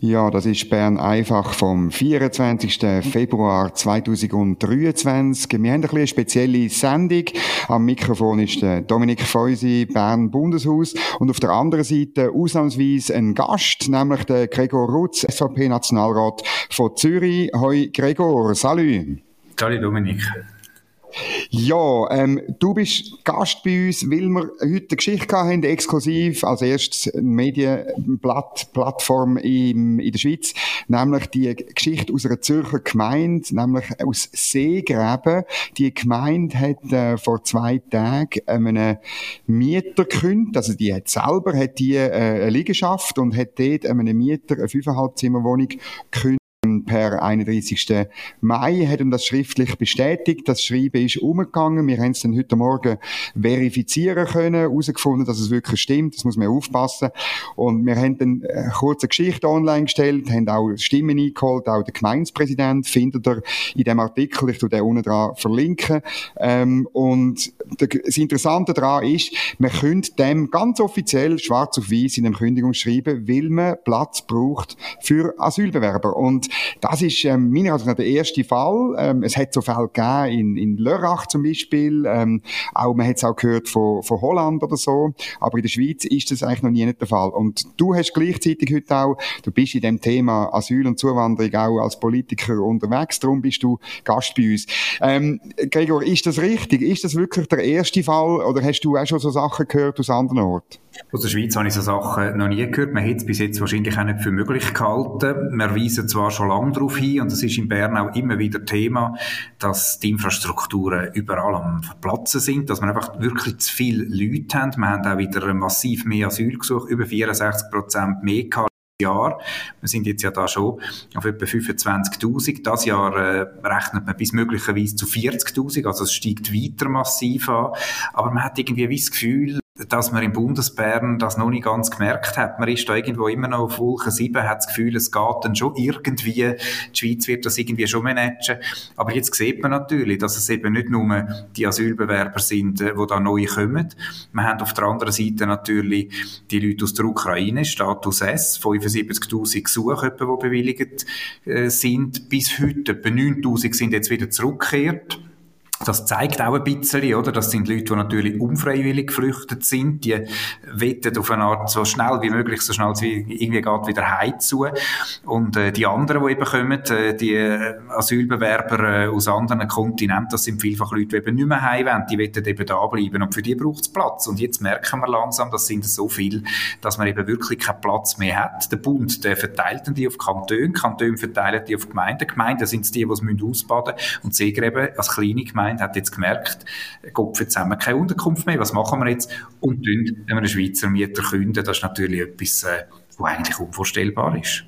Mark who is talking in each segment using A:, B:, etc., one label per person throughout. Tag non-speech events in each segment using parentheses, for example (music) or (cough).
A: Ja, das ist Bern einfach vom 24. Februar 2023. Wir haben eine spezielle Sendung. Am Mikrofon ist der Dominik Feusi, Bern Bundeshaus. Und auf der anderen Seite ausnahmsweise ein Gast, nämlich der Gregor Rutz, SVP-Nationalrat von Zürich. Hoi Gregor, salut.
B: Salut Dominik.
A: Ja, ähm, du bist Gast bei uns, weil wir heute eine Geschichte haben, exklusiv als erstes Medienplattform in, in der Schweiz, nämlich die Geschichte aus einer Zürcher Gemeinde, nämlich aus Seegräben. Die Gemeinde hat äh, vor zwei Tagen einen Mieter gekündigt, also die hat selber hat die, äh, eine Liegenschaft und hat dort einem Mieter eine 5,5 Zimmerwohnung gekündigt per 31. Mai hat ihm das schriftlich bestätigt. Das Schreiben ist umgegangen. Wir haben es dann heute Morgen verifizieren können, herausgefunden, dass es wirklich stimmt. Das muss man aufpassen. Und wir haben dann eine kurze Geschichte online gestellt, haben auch Stimmen eingeholt, auch der Gemeindepräsident findet ihr in dem Artikel. Ich tue den unten dran verlinken. Ähm, und das Interessante daran ist, man könnte dem ganz offiziell schwarz auf weiß in dem Kündigungsschreiben, weil man Platz braucht für Asylbewerber. Und das ist ähm, meiner Ansicht nach der erste Fall. Ähm, es hat so Fälle gegeben in, in Lörrach zum Beispiel. Ähm, auch, man hat es auch gehört von, von Holland oder so. Aber in der Schweiz ist das eigentlich noch nie der Fall. Und du hast gleichzeitig heute auch, du bist in dem Thema Asyl und Zuwanderung auch als Politiker unterwegs. Darum bist du Gast bei uns. Ähm, Gregor, ist das richtig? Ist das wirklich der erste Fall oder hast du auch schon so Sachen gehört aus anderen Orten?
B: Aus der Schweiz habe ich so Sachen noch nie gehört. Man hätte es bis jetzt wahrscheinlich auch nicht für möglich gehalten. Wir weisen zwar schon lange darauf hin, und es ist in Bern auch immer wieder Thema, dass die Infrastrukturen überall am Verplatzen sind, dass wir einfach wirklich zu viele Leute haben. Wir haben auch wieder massiv mehr Asylgesuche, über 64 Prozent mehr gehabt. Jahr. Wir sind jetzt ja da schon auf etwa 25.000. Das Jahr äh, rechnet man bis möglicherweise zu 40.000, also es steigt weiter massiv an. Aber man hat irgendwie das Gefühl, dass man im Bundesbären das noch nicht ganz gemerkt hat. Man ist da irgendwo immer noch auf Wolke 7, hat das Gefühl, es geht dann schon irgendwie, die Schweiz wird das irgendwie schon managen. Aber jetzt sieht man natürlich, dass es eben nicht nur die Asylbewerber sind, äh, die da neu kommen. Wir haben auf der anderen Seite natürlich die Leute aus der Ukraine, Status S, 75'000 Gesuche, die bewilligt äh, sind. Bis heute, etwa 9'000 sind jetzt wieder zurückgekehrt. Das zeigt auch ein bisschen, oder? Das sind Leute, die natürlich unfreiwillig geflüchtet sind. Die wettet auf eine Art so schnell wie möglich, so schnell wie irgendwie geht, wieder heim zu. Und äh, die anderen, die eben kommen, äh, die Asylbewerber äh, aus anderen Kontinenten, das sind vielfach Leute, die eben nicht mehr heim wollen. Die wettet eben da bleiben. Und für die braucht es Platz. Und jetzt merken wir langsam, das sind so viel, dass man eben wirklich keinen Platz mehr hat. Der Bund, der verteilt die auf Kantone. Kantone verteilen die auf Gemeinden. Gemeinden sind es die, die es ausbaden müssen. Und Seegräben als kleine Gemeinde Gemeinde hat jetzt gemerkt, Gott, jetzt haben keine Unterkunft mehr, was machen wir jetzt? Und dann, einen Schweizer Mieter künden, das ist natürlich etwas, äh, was eigentlich unvorstellbar ist.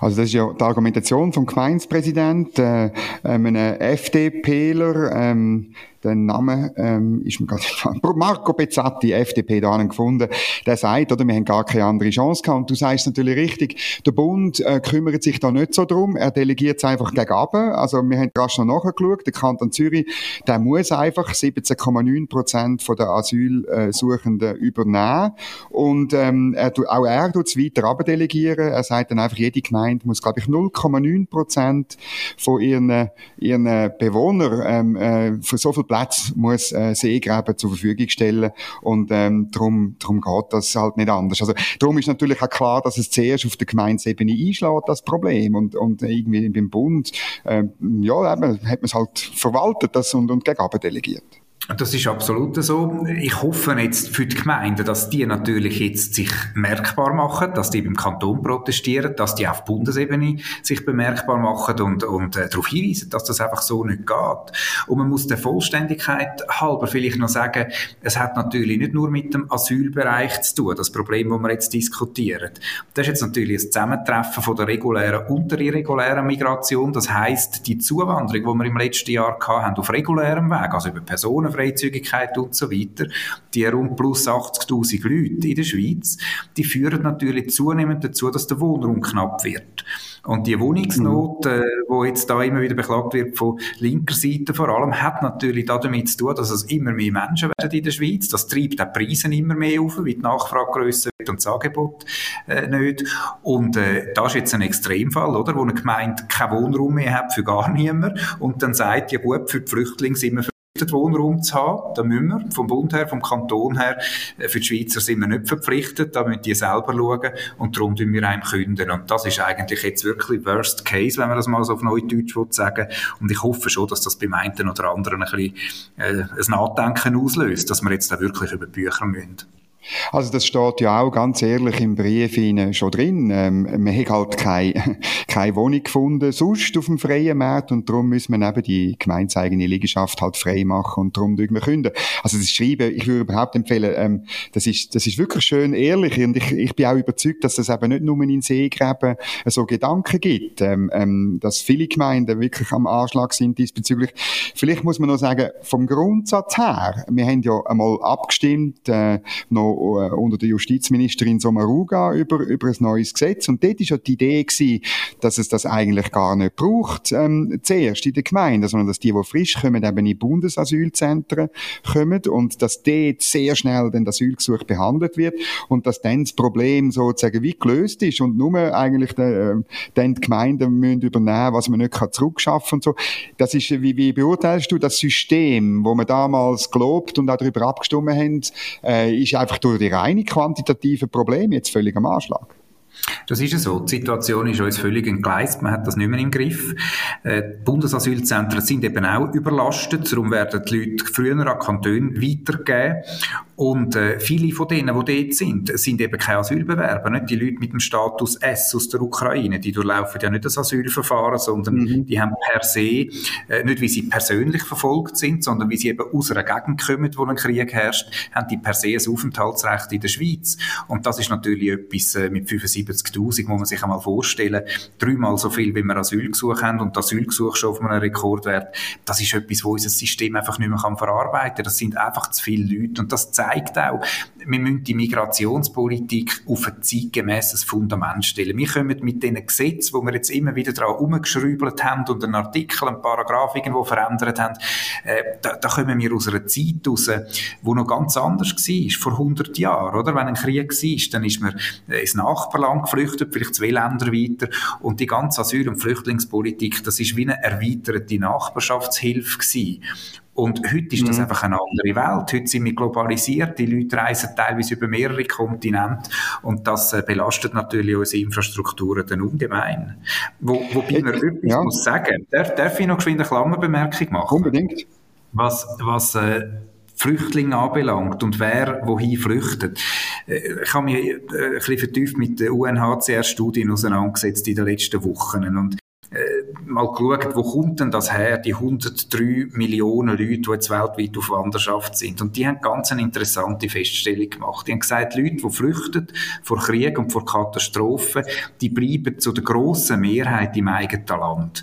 A: Also das ist ja die Argumentation vom Gemeindepräsidenten, äh, einem FDPler, ähm, der Name ähm, ist mir gerade (laughs) Marco Pezzatti, FDP, da gefunden. Der sagt, oder, wir haben gar keine andere Chance gehabt. Und du sagst natürlich richtig, der Bund äh, kümmert sich da nicht so drum. Er delegiert es einfach gegen Also wir haben rasch noch nachgeschaut. Der Kanton Zürich, der muss einfach 17,9 Prozent der Asylsuchenden übernehmen. Und ähm, er, auch er tut es weiter abdelegieren. Er sagt dann einfach, jede Gemeinde muss, glaube ich, 0,9 Prozent von ihren, ihren Bewohnern ähm, äh, für so viel Platz muss äh, Seegräben zur Verfügung stellen und ähm, darum, darum geht das halt nicht anders. Also darum ist natürlich auch klar, dass es zuerst auf der Gemeindesebene einschlägt, das Problem und, und irgendwie beim Bund äh, ja, eben, hat man es halt verwaltet das und, und gegen delegiert.
B: Das ist absolut so. Ich hoffe jetzt für die Gemeinden, dass die natürlich jetzt sich merkbar machen, dass die beim Kanton protestieren, dass die auf Bundesebene sich bemerkbar machen und, und äh, darauf hinweisen, dass das einfach so nicht geht. Und man muss der Vollständigkeit halber vielleicht noch sagen, es hat natürlich nicht nur mit dem Asylbereich zu tun, das Problem, das wir jetzt diskutieren. Das ist jetzt natürlich ein Zusammentreffen von der regulären und der irregulären Migration. Das heißt, die Zuwanderung, die wir im letzten Jahr hatten, auf regulärem Weg, also über Personen Freizügigkeit und so weiter, die rund plus 80.000 Leute in der Schweiz, die führen natürlich zunehmend dazu, dass der Wohnraum knapp wird. Und die Wohnungsnot, äh, wo jetzt da immer wieder beklagt wird von linker Seite vor allem, hat natürlich damit zu tun, dass es immer mehr Menschen werden in der Schweiz. Das treibt die Preise immer mehr auf, wie die Nachfrage grösser wird und das Angebot äh, nicht. Und äh, da ist jetzt ein Extremfall, oder, wo eine Gemeinde keinen Wohnraum mehr hat für gar niemand und dann sagt, ja gut, für die Flüchtlinge sind wir verpflichtet, Wohnraum zu haben. Da müssen wir vom Bund her, vom Kanton her. Äh, für die Schweizer sind wir nicht verpflichtet, da müssen die selber schauen und darum tun wir einem künden. Und das ist eigentlich jetzt wirklich Worst Case, wenn man das mal so auf Neudeutsch sagen Und ich hoffe schon, dass das beim einen oder anderen ein bisschen äh, ein Nachdenken auslöst, dass wir jetzt da wirklich über Bücher müssen.
A: Also das steht ja auch ganz ehrlich im Brief schon drin. Ähm, man hat halt keine, (laughs) keine Wohnung gefunden, sonst auf dem freien Markt und darum müssen wir eben die gemeinseigene Liegenschaft halt frei machen und darum wir künden. Also das Schreiben, ich würde überhaupt empfehlen, ähm, das ist, das ist wirklich schön ehrlich und ich, ich bin auch überzeugt, dass es eben nicht nur in Seegräben so Gedanken gibt, ähm, ähm, dass viele Gemeinden wirklich am Anschlag sind diesbezüglich. Vielleicht muss man noch sagen, vom Grundsatz her, wir haben ja einmal abgestimmt, äh, noch äh, unter der Justizministerin Sommaruga über, über ein neues Gesetz. Und dort war ja die Idee gewesen, dass es das eigentlich gar nicht braucht, ähm, zuerst in der Gemeinde, sondern dass die, die frisch kommen, eben in Bundesasylzentren kommen und dass dort sehr schnell dann das Asylgesuch behandelt wird und dass dann das Problem sozusagen wie gelöst ist und nur eigentlich die, äh, dann die Gemeinden müssen übernehmen, was man nicht kann zurückschaffen und so. Das ist, wie, wie beurteilst du das System, wo wir damals gelobt und auch darüber abgestimmt haben, äh, ist einfach durch die reine quantitative Probleme jetzt völlig am Anschlag.
B: Das ist ja so. Die Situation ist uns völlig entgleist. Man hat das nicht mehr im Griff. Äh, die Bundesasylzentren sind eben auch überlastet. Darum werden die Leute früher an Kantone weitergegeben. Und äh, viele von denen, die dort sind, sind eben keine Asylbewerber. Nicht die Leute mit dem Status S aus der Ukraine. Die durchlaufen ja nicht das Asylverfahren, sondern mhm. die haben per se, äh, nicht wie sie persönlich verfolgt sind, sondern wie sie eben aus einer Gegend kommen, wo ein Krieg herrscht, haben die per se ein Aufenthaltsrecht in der Schweiz. Und das ist natürlich etwas äh, mit 75.000, muss man sich einmal vorstellen. Dreimal so viel, wie wir Asylgesuche haben und das Asylgesuch schon auf einem Rekordwert. Das ist etwas, wo unser System einfach nicht mehr verarbeiten kann. Das sind einfach zu viele Leute und das zeigt auch, wir müssen die Migrationspolitik auf ein zeitgemäßes Fundament stellen. Wir kommen mit diesen Gesetzen, wo wir jetzt immer wieder daran umgeschrübelt haben und einen Artikel, einen Paragraph irgendwo verändert haben, äh, da, da kommen wir aus einer Zeit raus, wo noch ganz anders war, vor 100 Jahren, oder? Wenn ein Krieg war, dann ist man ins Nachbarland geflüchtet, vielleicht zwei Länder weiter und die ganze Asyl- und Flüchtlingspolitik, das ist wie eine erweiterte Nachbarschaftshilfe gewesen. Und heute ist das mhm. einfach eine andere Welt. Heute sind wir globalisiert. Die Leute reisen teilweise über mehrere Kontinente. Und das äh, belastet natürlich unsere Infrastrukturen dann ungemein. Wo, wobei man etwas ja. muss sagen, darf, darf ich noch geschwind eine Klammerbemerkung machen?
A: Unbedingt.
B: Was, was äh, Flüchtlinge anbelangt und wer wohin flüchtet. Äh, ich habe mich äh, ein bisschen vertieft mit den UNHCR-Studien auseinandergesetzt in den letzten Wochen. Und mal geschaut, wo kommt denn das her, die 103 Millionen Leute, die jetzt weltweit auf Wanderschaft sind. Und die haben ganz eine interessante Feststellung gemacht. Die haben gesagt, Leute, die flüchten vor Krieg und vor Katastrophen, die bleiben zu der grossen Mehrheit im eigenen Land.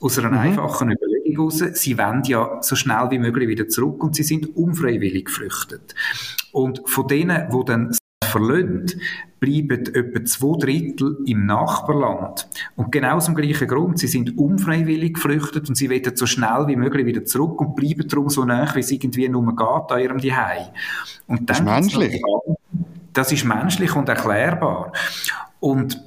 B: Aus einer mhm. einfachen Überlegung heraus, sie wollen ja so schnell wie möglich wieder zurück und sie sind unfreiwillig geflüchtet. Und von denen, die dann verlöhnt, bleiben etwa zwei Drittel im Nachbarland. Und genau aus dem gleichen Grund. Sie sind unfreiwillig geflüchtet und sie wollen so schnell wie möglich wieder zurück und bleiben darum so nah, wie es irgendwie nur geht, an ihrem Zuhause.
A: Und das ist menschlich.
B: Das ist menschlich und erklärbar. Und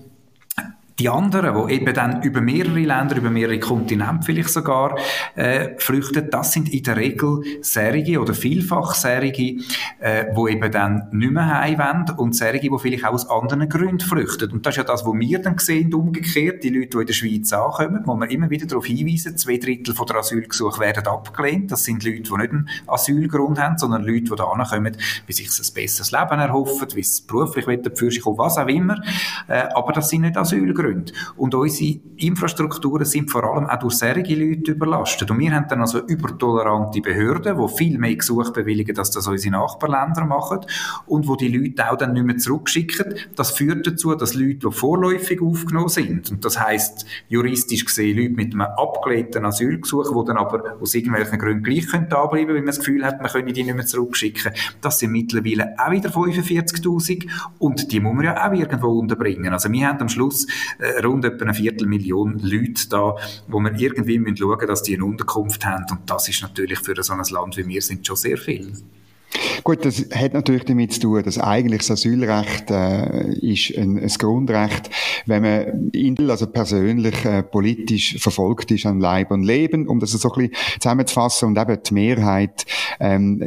B: die anderen, die eben dann über mehrere Länder, über mehrere Kontinente vielleicht sogar äh, flüchten, das sind in der Regel Serige oder vielfach Serige, äh, die eben dann nicht mehr heimwenden und Serige, die vielleicht auch aus anderen Gründen flüchten. Und das ist ja das, was wir dann sehen, umgekehrt, die Leute, die in der Schweiz ankommen, wo wir immer wieder darauf hinweisen, zwei Drittel von der Asylgesuche werden abgelehnt. Das sind Leute, die nicht einen Asylgrund haben, sondern Leute, die da ankommen, wie sich ein besseres Leben erhoffen, wie sie beruflich für sich kommen, was auch immer. Äh, aber das sind nicht Asylgründe. Gründen. Und unsere Infrastrukturen sind vor allem auch durch solche Leute überlastet. Und wir haben dann also übertolerante Behörden, die viel mehr Gesuche bewilligen, als das unsere Nachbarländer machen und wo die Leute auch dann nicht mehr zurückschicken. Das führt dazu, dass Leute, die vorläufig aufgenommen sind, und das heißt juristisch gesehen Leute mit einem abgelehnten Asylgesuch, die dann aber aus irgendwelchen Gründen gleich können da bleiben, weil man das Gefühl hat, man könne die nicht mehr zurückschicken. Das sind mittlerweile auch wieder 45.000 und die muss man ja auch irgendwo unterbringen. Also wir haben am Schluss äh, rund etwa eine Viertelmillion Leute da, wo wir irgendwie müssen schauen, dass die eine Unterkunft haben und das ist natürlich für so ein Land wie wir sind schon sehr viel.
A: Gut, das hat natürlich damit zu tun, dass eigentlich das Asylrecht äh, ist ein, ein Grundrecht, wenn man in, also persönlich äh, politisch verfolgt ist an Leib und Leben, um das so ein bisschen zusammenzufassen und eben die Mehrheit, ähm,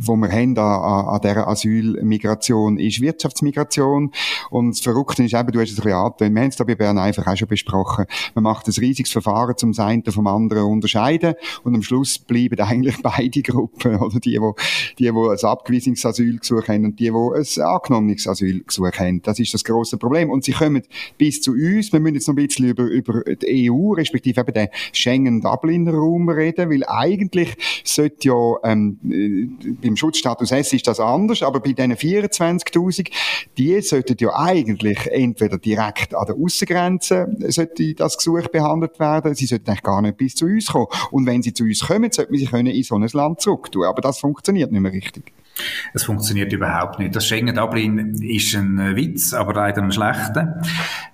A: wo wir haben an, an dieser Asylmigration ist Wirtschaftsmigration. Und das Verrückte ist eben, du hast es ein bisschen angetönt, wir haben es da bei Bern einfach auch schon besprochen, man macht ein riesiges Verfahren zum einen vom anderen unterscheiden und am Schluss bleiben eigentlich (laughs) beide Gruppen, oder? Die, wo, die, wo ein abgewiesenes Asylgesuch haben und die, die ein angenommenes Asylgesuch haben. Das ist das große Problem. Und sie kommen bis zu uns. Wir müssen jetzt noch ein bisschen über, über die EU, respektive eben den Schengen-Dublin-Raum reden, weil eigentlich sollte ja, ähm, äh, beim Schutzstatus S ist das anders, aber bei diesen 24.000, die sollten ja eigentlich entweder direkt an der Außengrenze sollte das Gesuch behandelt werden, sie sollten eigentlich gar nicht bis zu uns kommen. Und wenn sie zu uns kommen, sollten wir sie können in so ein Land zurück tun. Aber das funktioniert nicht mehr richtig.
B: Es funktioniert überhaupt nicht. Das Schengen-Dublin ist ein äh, Witz, aber leider ein schlechter.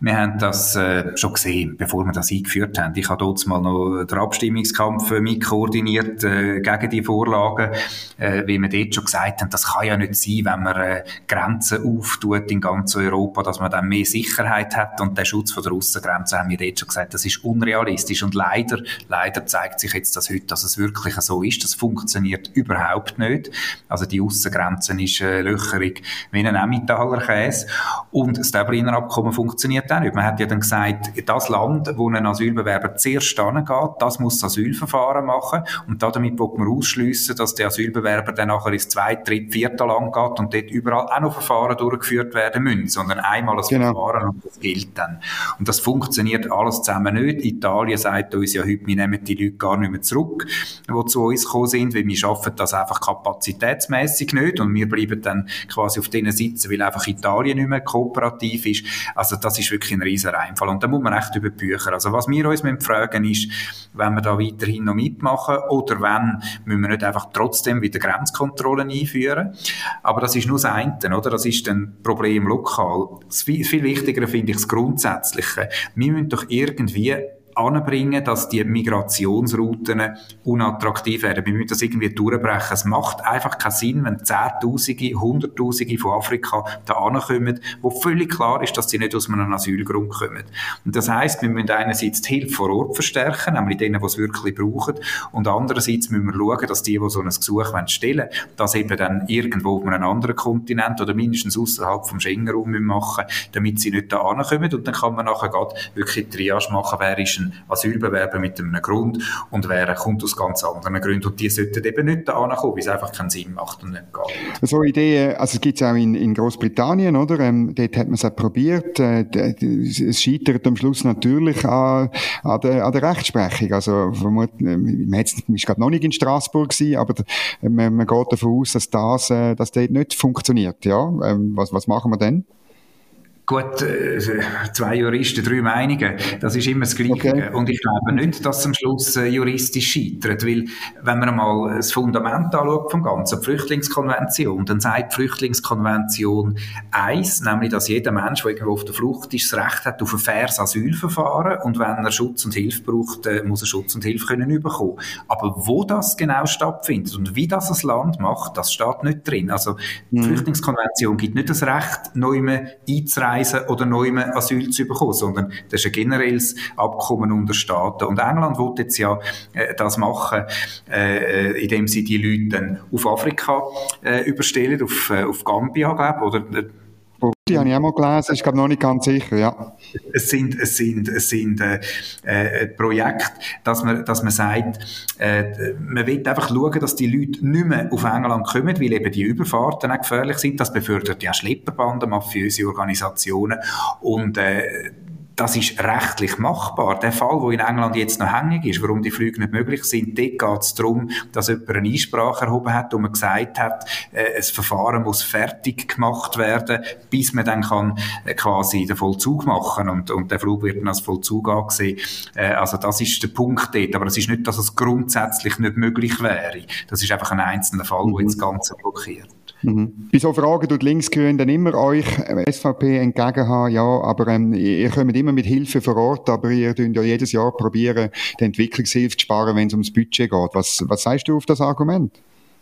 B: Wir haben das äh, schon gesehen, bevor wir das eingeführt haben. Ich habe dort mal noch den Abstimmungskampf äh, mitkoordiniert äh, gegen die Vorlagen, äh, wie wir dort schon gesagt haben, das kann ja nicht sein, wenn man äh, Grenzen auftut in ganz Europa, dass man dann mehr Sicherheit hat und den Schutz von der Aussengrenze haben wir dort schon gesagt, das ist unrealistisch und leider, leider zeigt sich jetzt das heute, dass es wirklich so ist. Das funktioniert überhaupt nicht. Also die Aussengrenzen ist äh, löcherig wie ein Emmentaler Käse. Und das Dubliner Abkommen funktioniert auch nicht. Man hat ja dann gesagt, das Land, wo ein Asylbewerber zuerst angeht, das muss das Asylverfahren machen. Und damit wird man ausschliessen, dass der Asylbewerber dann nachher ins zweite, dritte, vierte Land geht und dort überall auch noch Verfahren durchgeführt werden müssen, sondern einmal das genau. Verfahren und das gilt dann. Und das funktioniert alles zusammen nicht. Italien sagt uns ja heute, wir nehmen die Leute gar nicht mehr zurück, die zu uns gekommen sind, weil wir schaffen das einfach kapazitätsmäßig langfristig nicht und wir bleiben dann quasi auf denen sitzen, weil einfach Italien nicht mehr kooperativ ist. Also das ist wirklich ein riesen Reinfall und da muss man echt über Bücher. Also was wir uns fragen ist, wenn wir da weiterhin noch mitmachen oder wenn, müssen wir nicht einfach trotzdem wieder Grenzkontrollen einführen. Aber das ist nur das eine, oder? Das ist ein Problem lokal. Das viel, viel wichtiger finde ich das Grundsätzliche. Wir müssen doch irgendwie anbringen, dass die Migrationsrouten unattraktiv werden. Wir müssen das irgendwie durchbrechen. Es macht einfach keinen Sinn, wenn Zehntausende, Hunderttausende von Afrika da ankommen, wo völlig klar ist, dass sie nicht aus einem Asylgrund kommen. Und das heißt, wir müssen einerseits die Hilfe vor Ort verstärken, nämlich denen, die es wirklich brauchen, und andererseits müssen wir schauen, dass die, die so ein Gesuch stellen wollen, das eben dann irgendwo auf einem anderen Kontinent oder mindestens außerhalb vom Schengen-Raum machen, damit sie nicht da ankommen. Und dann kann man nachher gerade wirklich Triage machen, wer ist ein Asylbewerber mit einem Grund und wer kommt aus ganz anderen Gründen. Und die sollten eben nicht da ankommen, weil es einfach keinen Sinn macht und nicht geht.
A: So Ideen, also es gibt es auch in, in Großbritannien, oder? Ähm, dort hat man es auch probiert. Äh, es scheitert am Schluss natürlich an, an, der, an der Rechtsprechung. Also vermutlich, äh, man ist gerade noch nicht in Straßburg gewesen, aber man, man geht davon aus, dass das, äh, dass dort nicht funktioniert. Ja, ähm, was, was machen wir denn?
B: Gut, äh, zwei Juristen, drei Meinungen, das ist immer das Gleiche. Okay. Und ich glaube nicht, dass es am Schluss äh, juristisch scheitert, weil wenn man mal das Fundament anschaut vom Ganzen, die Flüchtlingskonvention, dann sagt die Flüchtlingskonvention eins, nämlich, dass jeder Mensch, der irgendwo auf der Flucht ist, das Recht hat auf ein faires Asylverfahren und wenn er Schutz und Hilfe braucht, äh, muss er Schutz und Hilfe können bekommen. Aber wo das genau stattfindet und wie das ein Land macht, das steht nicht drin. Also die mhm. Flüchtlingskonvention gibt nicht das Recht, neu einzureisen einreisen oder neu Asyl zu bekommen, sondern das ist ein generelles Abkommen unter Staaten. Und England will jetzt ja äh, das machen, äh, indem sie die Leute dann auf Afrika äh, überstellen, auf, äh, auf Gambia, glaube oder
A: äh, die habe ich auch mal gelesen, ist glaube noch nicht ganz sicher, ja.
B: Es sind, es sind, es sind äh, äh, Projekte, dass man, dass man sagt, äh, man will einfach schauen, dass die Leute nicht mehr auf England kommen, weil eben die Überfahrten auch gefährlich sind. Das befördert ja Schlepperbanden, mafiöse Organisationen und äh, das ist rechtlich machbar. Der Fall, wo in England jetzt noch hängig ist, warum die Flüge nicht möglich sind, dort geht es darum, dass jemand eine Einsprache erhoben hat und man gesagt hat, äh, ein Verfahren muss fertig gemacht werden, bis man dann kann äh, quasi den Vollzug machen und, und der Flug wird dann als Vollzug angesehen. Äh, also das ist der Punkt dort, aber es ist nicht, dass es grundsätzlich nicht möglich wäre. Das ist einfach ein einzelner Fall, mhm. der jetzt das Ganze blockiert.
A: Mhm. Bei so Fragen tut Linksgrün dann immer euch äh, SVP entgegen haben, ja, aber ähm, ihr kommt immer mit Hilfe vor Ort, aber ihr tut ja jedes Jahr probieren, die Entwicklungshilfe zu sparen, wenn es ums Budget geht. Was, was sagst du auf das Argument?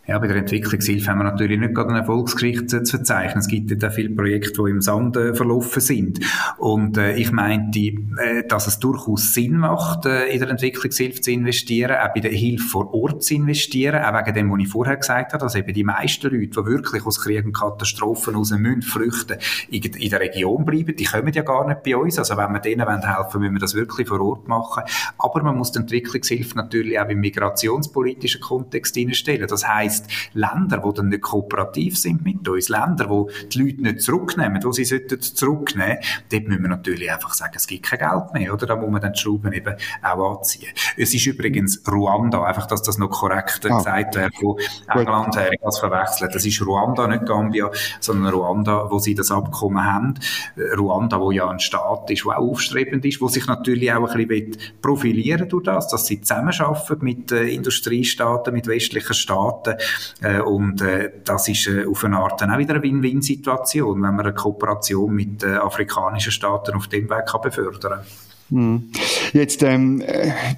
B: Ja, bei der Entwicklungshilfe haben wir natürlich nicht gerade eine Erfolgsgeschichte zu verzeichnen. Es gibt ja viele Projekte, die im Sand äh, verlaufen sind. Und äh, ich meinte, äh, dass es durchaus Sinn macht, äh, in der Entwicklungshilfe zu investieren, auch bei der Hilfe vor Ort zu investieren, auch wegen dem, was ich vorher gesagt habe, dass eben die meisten Leute, die wirklich aus Kriegen und Katastrophen raus müssen, flüchten, in, in, der Region bleiben. Die kommen ja gar nicht bei uns. Also wenn wir denen helfen wollen, müssen wir das wirklich vor Ort machen. Aber man muss die Entwicklungshilfe natürlich auch im migrationspolitischen Kontext hineinstellen. Das heißt heisst, Länder, die dann nicht kooperativ sind mit uns, Länder, wo die Leute nicht zurücknehmen, wo sie sollten zurücknehmen, dort müssen wir natürlich einfach sagen, es gibt kein Geld mehr, oder? Da muss man dann die Schrauben eben auch anziehen. Es ist übrigens Ruanda, einfach, dass das noch korrekt ah. gesagt wird, wo England her als verwechselt. Das ist Ruanda, nicht Gambia, sondern Ruanda, wo sie das Abkommen haben. Ruanda, wo ja ein Staat ist, der auch aufstrebend ist, wo sich natürlich auch ein bisschen profilieren durch das, dass sie zusammenarbeiten mit äh, Industriestaaten, mit westlichen Staaten und äh, das ist äh, auf eine Art dann auch wieder eine Win-Win-Situation, wenn man eine Kooperation mit äh, afrikanischen Staaten auf dem Weg kann befördern kann.
A: Hm. Jetzt, ähm,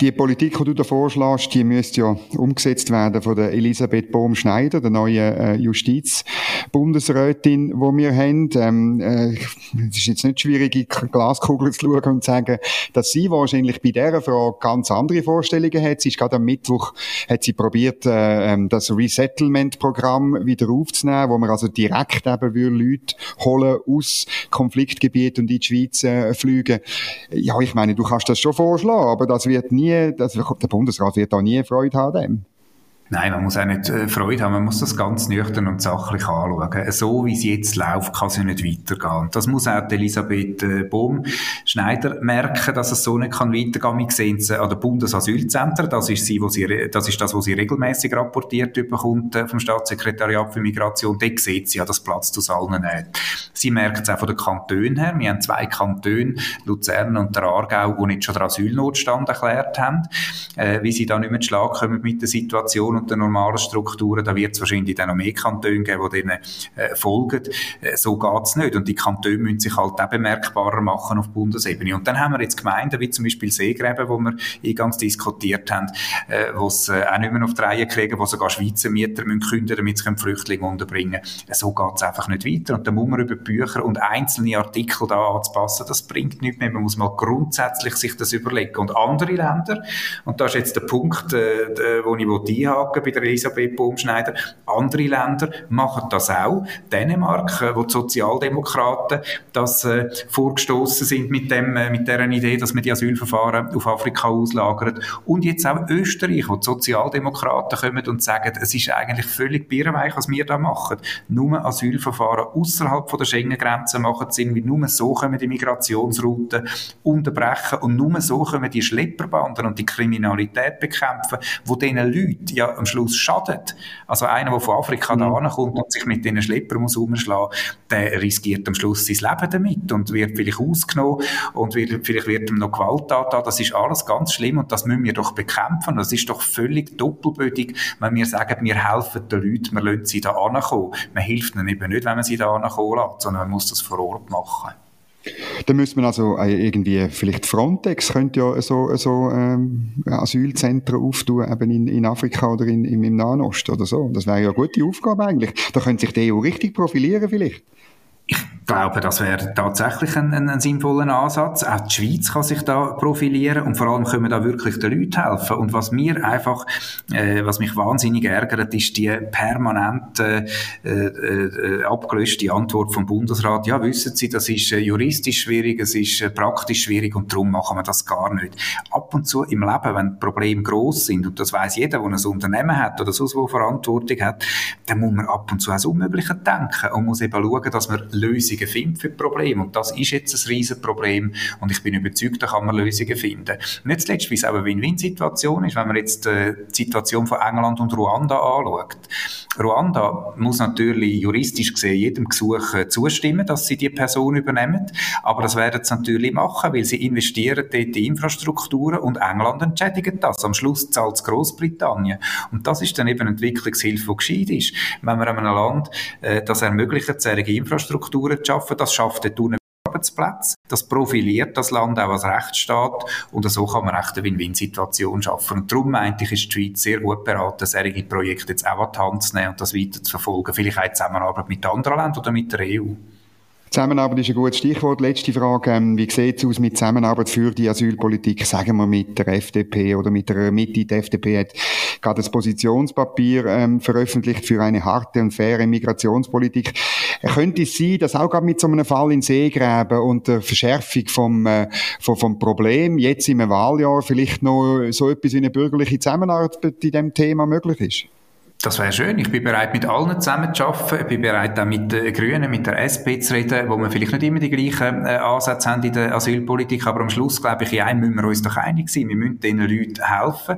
A: die Politik, die du da vorschlägst, die müsste ja umgesetzt werden von der Elisabeth Bohm-Schneider, der neuen äh, Justizbundesrätin, die wir haben. Ähm, äh, es ist jetzt nicht schwierig, in die Glaskugel zu schauen und zu sagen, dass sie wahrscheinlich bei dieser Frage ganz andere Vorstellungen hat. Sie ist gerade am Mittwoch, hat sie probiert, äh, ähm, das Resettlement-Programm wieder aufzunehmen, wo man also direkt eben Leute holen aus Konfliktgebieten und in die Schweiz äh, fliegen. Ja, ich meine, meine, du kannst das schon vorschlagen, aber das wird nie, das, der Bundesrat wird da nie Freude haben. Dem.
B: Nein, man muss auch nicht äh, Freude haben, man muss das ganz nüchtern und sachlich anschauen. So wie es jetzt läuft, kann es ja nicht weitergehen. Das muss auch Elisabeth äh, Bohm-Schneider merken, dass es so nicht kann weitergehen. Wir sehen es an der Bundesasylzentren, das ist, sie, wo sie, das ist das, was sie regelmäßig rapportiert bekommt äh, vom Staatssekretariat für Migration. Dort sieht sie ja, das Platz aus allen nicht. Sie merkt es auch von den Kantonen her. Wir haben zwei Kantone, Luzern und der Aargau, die nicht schon den Asylnotstand erklärt haben, äh, wie sie da nicht mehr zu Schlag kommen mit der Situation Und den normalen Strukturen, da wird es wahrscheinlich dann noch mehr Kantone geben, die denen äh, folgen. Äh, so geht's nicht. Und die Kantone müssen sich halt auch bemerkbarer machen auf Bundesebene. Und dann haben wir jetzt Gemeinden, wie zum Beispiel Seegräben, wo wir eingangs diskutiert haben, äh, wo es äh, auch nicht mehr auf die Reihe kriegen, wo sogar Schweizer Mieter müssen künden, damit sie Flüchtlinge unterbringen können. So geht's einfach nicht weiter. Und da muss man über Bücher und einzelne Artikel da anzupassen, das bringt nichts mehr. Man muss mal grundsätzlich sich das überlegen. Und andere Länder, und da ist jetzt der Punkt, äh, wo ich einhaken Haken bei der Elisabeth Baumschneider. Andere Länder machen das auch. Dänemark, äh, wo die Sozialdemokraten das äh, vorgestoßen sind mit dem, äh, mit deren Idee, dass man die Asylverfahren auf Afrika auslagert. Und jetzt auch Österreich, wo die Sozialdemokraten kommen und sagen, es ist eigentlich völlig birrenweich, was wir da machen. Nur Asylverfahren außerhalb der Schengen-Grenzen machen Sinn, weil nur so können die Migrationsrouten unterbrechen und nur so können die Schlepperbanden und die Kriminalität bekämpfen, wo diesen Leuten ja am Schluss schadet. Also einer, der von Afrika mhm. da kommt und sich mit diesen Schleppern muss umschlagen, der riskiert am Schluss sein Leben damit und wird vielleicht ausgenommen und wird, vielleicht wird ihm noch Gewalttat da. Das ist alles ganz schlimm und das müssen wir doch bekämpfen. Das ist doch völlig doppelbödig, wenn wir sagen, wir helfen den Leuten, wir lassen sie da ankommen. Man hilft ihnen eben nicht, wenn man sie da ankommen lässt, sondern man muss das vor Ort machen.
A: Da müsste man also äh, irgendwie, vielleicht Frontex könnte ja so, so ähm, Asylzentren auftun, eben in, in Afrika oder in, im, im Nahen Osten oder so. Das wäre ja eine gute Aufgabe eigentlich. Da könnte sich die EU richtig profilieren vielleicht.
B: Ich glaube, das wäre tatsächlich ein, ein, ein, sinnvoller Ansatz. Auch die Schweiz kann sich da profilieren und vor allem können wir da wirklich den Leuten helfen. Und was mir einfach, äh, was mich wahnsinnig ärgert, ist die permanent äh, äh, abgelöschte Antwort vom Bundesrat. Ja, wissen Sie, das ist äh, juristisch schwierig, es ist äh, praktisch schwierig und darum machen wir das gar nicht. Ab und zu im Leben, wenn Probleme groß sind und das weiß jeder, der ein Unternehmen hat oder sonst wo Verantwortung hat, dann muss man ab und zu ans Unmögliche denken und muss eben schauen, dass man Lösungen findet für Probleme. Und das ist jetzt ein Riesenproblem und ich bin überzeugt, da kann man Lösungen finden. Nicht zuletzt, weil es auch eine Win-Win-Situation ist, wenn man jetzt äh, die Situation von England und Ruanda anschaut. Ruanda muss natürlich juristisch gesehen jedem Gesuch äh, zustimmen, dass sie die Person übernehmen, aber das werden sie natürlich machen, weil sie investieren dort in Infrastrukturen und England entschädigt das. Am Schluss zahlt es Großbritannien. Und das ist dann eben Entwicklungshilfe, die gescheit ist. Wenn man einem Land äh, das ermöglicht, solche Infrastrukturen zu schaffen, das schafft dort Arbeitsplätze. Das profiliert das Land auch als Rechtsstaat und so kann man echt eine Win-Win-Situation schaffen. Und darum meinte ich, ist die Schweiz sehr gut beraten, solche Projekte jetzt auch an die Hand zu nehmen und das weiter zu verfolgen. Vielleicht auch in Zusammenarbeit mit anderen Ländern oder mit der EU.
A: Zusammenarbeit ist ein gutes Stichwort. Letzte Frage. Ähm, wie sieht es aus mit Zusammenarbeit für die Asylpolitik, sagen wir mit der FDP oder mit der Mitte? Die FDP hat gerade das Positionspapier ähm, veröffentlicht für eine harte und faire Migrationspolitik. Könnte es sein, dass auch gerade mit so einem Fall in Seegräben und der Verschärfung vom, äh, vom, vom Problem jetzt im Wahljahr vielleicht noch so etwas wie eine bürgerliche Zusammenarbeit in diesem Thema möglich ist?
B: Das wäre schön. Ich bin bereit, mit allen zusammen zu arbeiten. Ich bin bereit, auch mit den Grünen, mit der SP zu reden, wo wir vielleicht nicht immer die gleichen äh, Ansätze haben in der Asylpolitik, aber am Schluss, glaube ich, in einem müssen wir uns doch einig sein. Wir müssen diesen Leuten helfen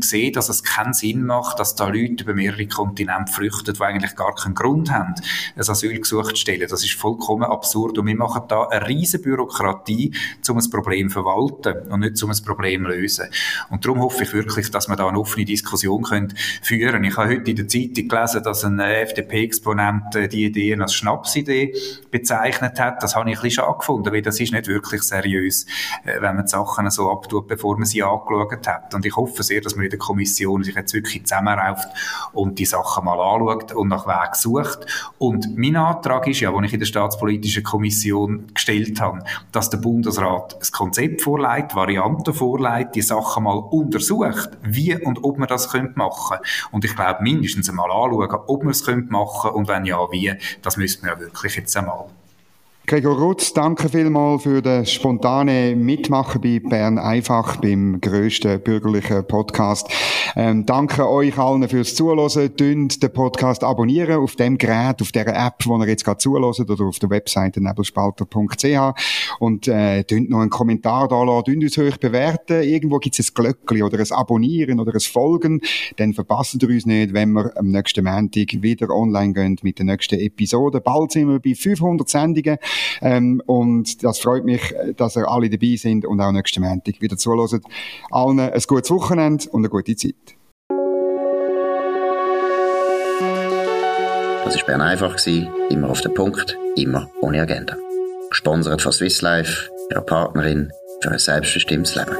B: gesehen, dass es keinen Sinn macht, dass da Leute über mehrere Kontinente flüchten, die eigentlich gar keinen Grund haben, ein Asylgesuch zu stellen. Das ist vollkommen absurd. Und wir machen da eine riesige Bürokratie, um ein Problem zu verwalten und nicht um ein Problem zu lösen. Und darum hoffe ich wirklich, dass wir da eine offene Diskussion können führen können. Ich habe heute in der Zeitung gelesen, dass ein FDP-Exponent äh, die Idee als Schnapsidee bezeichnet hat. Das habe ich ein bisschen schade weil das ist nicht wirklich seriös, äh, wenn man die Sachen so abtut, bevor man sie angeschaut hat. Und ich hoffe sehr, dass wir in der Kommission sich jetzt wirklich zusammenrauft und die Sachen mal anschaut und nach Weg sucht. Und mein Antrag ist ja, den ich in der Staatspolitischen Kommission gestellt habe, dass der Bundesrat das Konzept vorlegt, Varianten vorlegt, die Sachen mal untersucht, wie und ob man das machen könnte. Und ich glaube, mindestens einmal anschauen, ob man es machen könnte und wenn ja, wie, das müssten wir ja wirklich jetzt einmal.
A: Gregor Rutz, danke vielmals für das spontane Mitmachen bei Bern einfach, beim grössten bürgerlichen Podcast. Ähm, danke euch allen fürs Zuhören. Dünnt den Podcast abonnieren auf dem Gerät, auf der App, wo ihr jetzt gerade zuhört, oder auf der Webseite nebelspalter.ch und äh, dünnt noch einen Kommentar da lassen, dünnt uns hoch bewerten. Irgendwo gibt es ein Glöckchen oder ein Abonnieren oder ein Folgen. Dann verpasst ihr uns nicht, wenn wir am nächsten Montag wieder online gehen mit der nächsten Episode. Bald sind wir bei 500 Sendungen. Ähm, und das freut mich, dass ihr alle dabei sind und auch nächsten Montag wieder zuhören. Allen ein gutes Wochenende und eine gute Zeit.
C: Das war Bern einfach, immer auf den Punkt, immer ohne Agenda. Gesponsert von Swiss Life, ihrer Partnerin für ein selbstbestimmtes Leben.